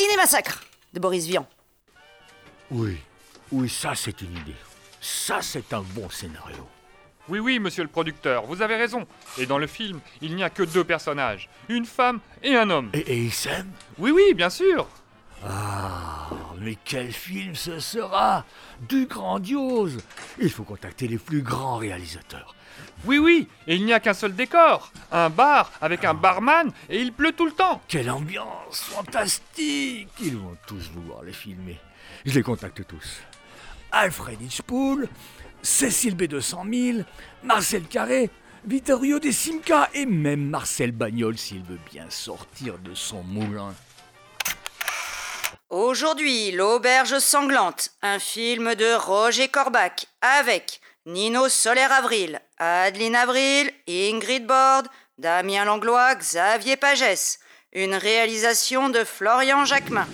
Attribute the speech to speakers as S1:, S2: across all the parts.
S1: Ciné-massacre de Boris Vian.
S2: Oui, oui, ça c'est une idée. Ça c'est un bon scénario.
S3: Oui, oui, monsieur le producteur, vous avez raison. Et dans le film, il n'y a que deux personnages, une femme et un homme.
S2: Et, et ils s'aiment?
S3: Oui, oui, bien sûr.
S2: Ah, mais quel film ce sera Du grandiose Il faut contacter les plus grands réalisateurs.
S3: Oui, oui, et il n'y a qu'un seul décor. Un bar avec un barman et il pleut tout le temps.
S2: Quelle ambiance fantastique Ils vont tous vouloir les filmer. Je les contacte tous. Alfred Hitchpool, Cécile B200 000, Marcel Carré, Vittorio De Simca et même Marcel Bagnol s'il veut bien sortir de son moulin.
S1: Aujourd'hui, L'Auberge sanglante, un film de Roger Corbach avec Nino Soler-Avril, Adeline Avril, Ingrid Bord, Damien Langlois, Xavier Pagès. Une réalisation de Florian Jacquemin.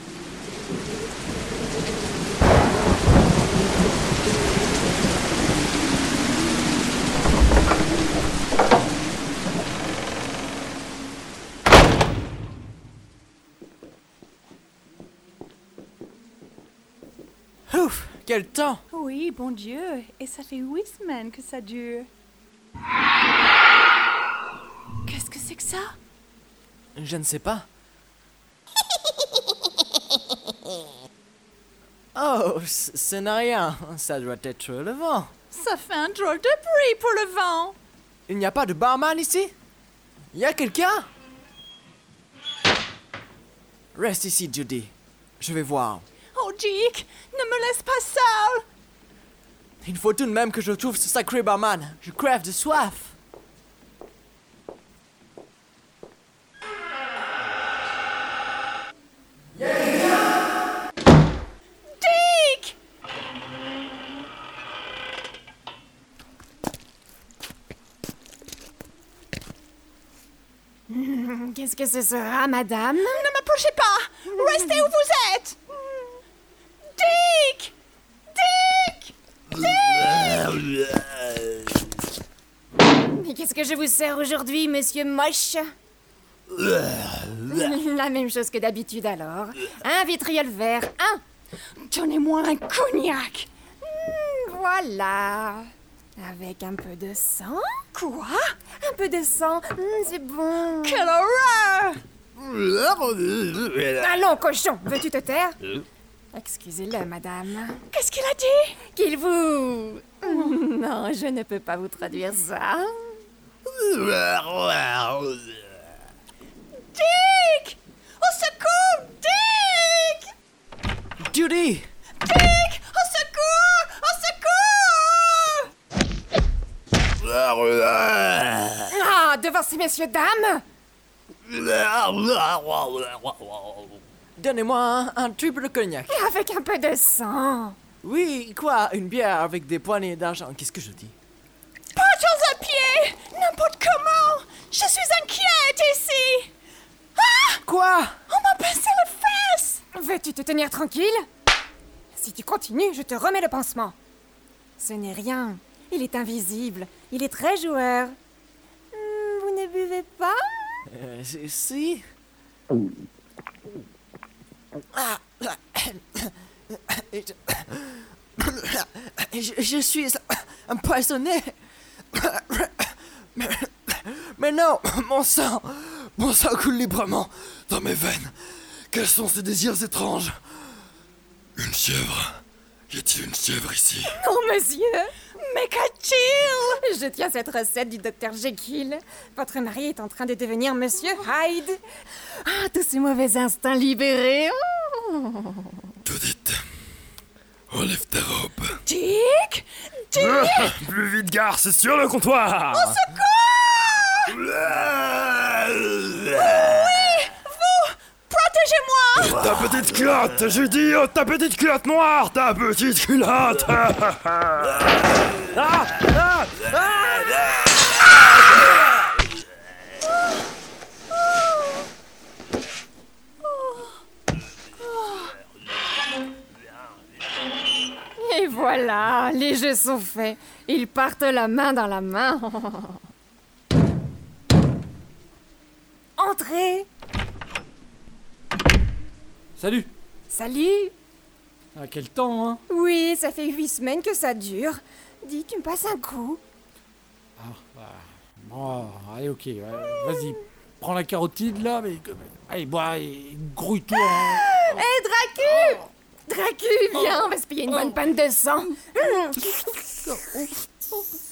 S4: Quel temps
S5: Oui, bon Dieu, et ça fait huit semaines que ça dure. Qu'est-ce que c'est que ça?
S4: Je ne sais pas. Oh, ce n'est rien. Ça doit être le vent.
S5: Ça fait un drôle de bruit pour le vent.
S4: Il n'y a pas de barman ici? Il y a quelqu'un? Reste ici, Judy. Je vais voir.
S5: Dick, ne me laisse pas seule.
S4: Il faut tout de même que je trouve ce sacré barman. Je crève de soif.
S5: Dick
S6: Qu'est-ce que ce sera, madame?
S5: Ne m'approchez pas Restez où vous êtes Dick Dick
S6: Mais qu'est-ce que je vous sers aujourd'hui, monsieur Moche? La même chose que d'habitude alors. Un vitriol vert, un.
S5: Donnez-moi un cognac
S6: Voilà. Avec un peu de sang?
S5: Quoi?
S6: Un peu de sang, Hmm, c'est bon.
S5: Quelle horreur
S6: Allons, cochon, veux-tu te taire? Excusez-le, madame.
S5: Qu'est-ce qu'il a dit?
S6: Qu'il vous... Non, je ne peux pas vous traduire ça.
S5: Dick! Au secours Dick!
S4: Judy!
S5: Dick! Au secours! Au secours!
S6: Ah, devant ces messieurs, dames
S4: Donnez-moi un, un triple cognac.
S6: Et avec un peu de sang.
S4: Oui, quoi Une bière avec des poignées d'argent. Qu'est-ce que je dis?
S5: Partons à pied N'importe comment Je suis inquiète ici
S4: Quoi?
S5: On m'a passé les fesses
S6: Veux-tu te tenir tranquille? Si tu continues, je te remets le pansement. Ce n'est rien. Il est invisible. Il est très joueur. Hmm, vous ne buvez pas?
S4: Euh, si- si Ah, je, suis empoisonné. Mais, non, mon sang, mon sang coule librement dans mes veines. Quels sont ces désirs étranges? Une fièvre. Y a-t-il une fièvre ici?
S6: Non, monsieur Je tiens cette recette du docteur Jekyll. Votre mari est en train de devenir monsieur Hyde. Ah, tous ces mauvais instincts libérés. Oh.
S7: Tout vite. Enlève ta robe.
S5: Dick
S7: Plus vite, gare, c'est sur le comptoir
S5: Protégez-moi
S7: Ta petite culotte, j'ai dit, oh, ta petite culotte noire, ta petite culotte Ah, ah,
S6: Et voilà, les jeux sont faits. Ils partent la main dans la main. Entrez
S8: Salut
S6: Salut
S8: À quel temps, hein?
S6: Oui, ça fait huit semaines que ça dure. Dis, tu me passes un coup?
S8: Ah, bah, bon, allez, ok, ouais, vas-y. Prends la carotide, là, mais... Allez, bois, et grouille-toi, hein.
S6: Hé, Dracu Dracu, viens, on va se payer une bonne panne de sang.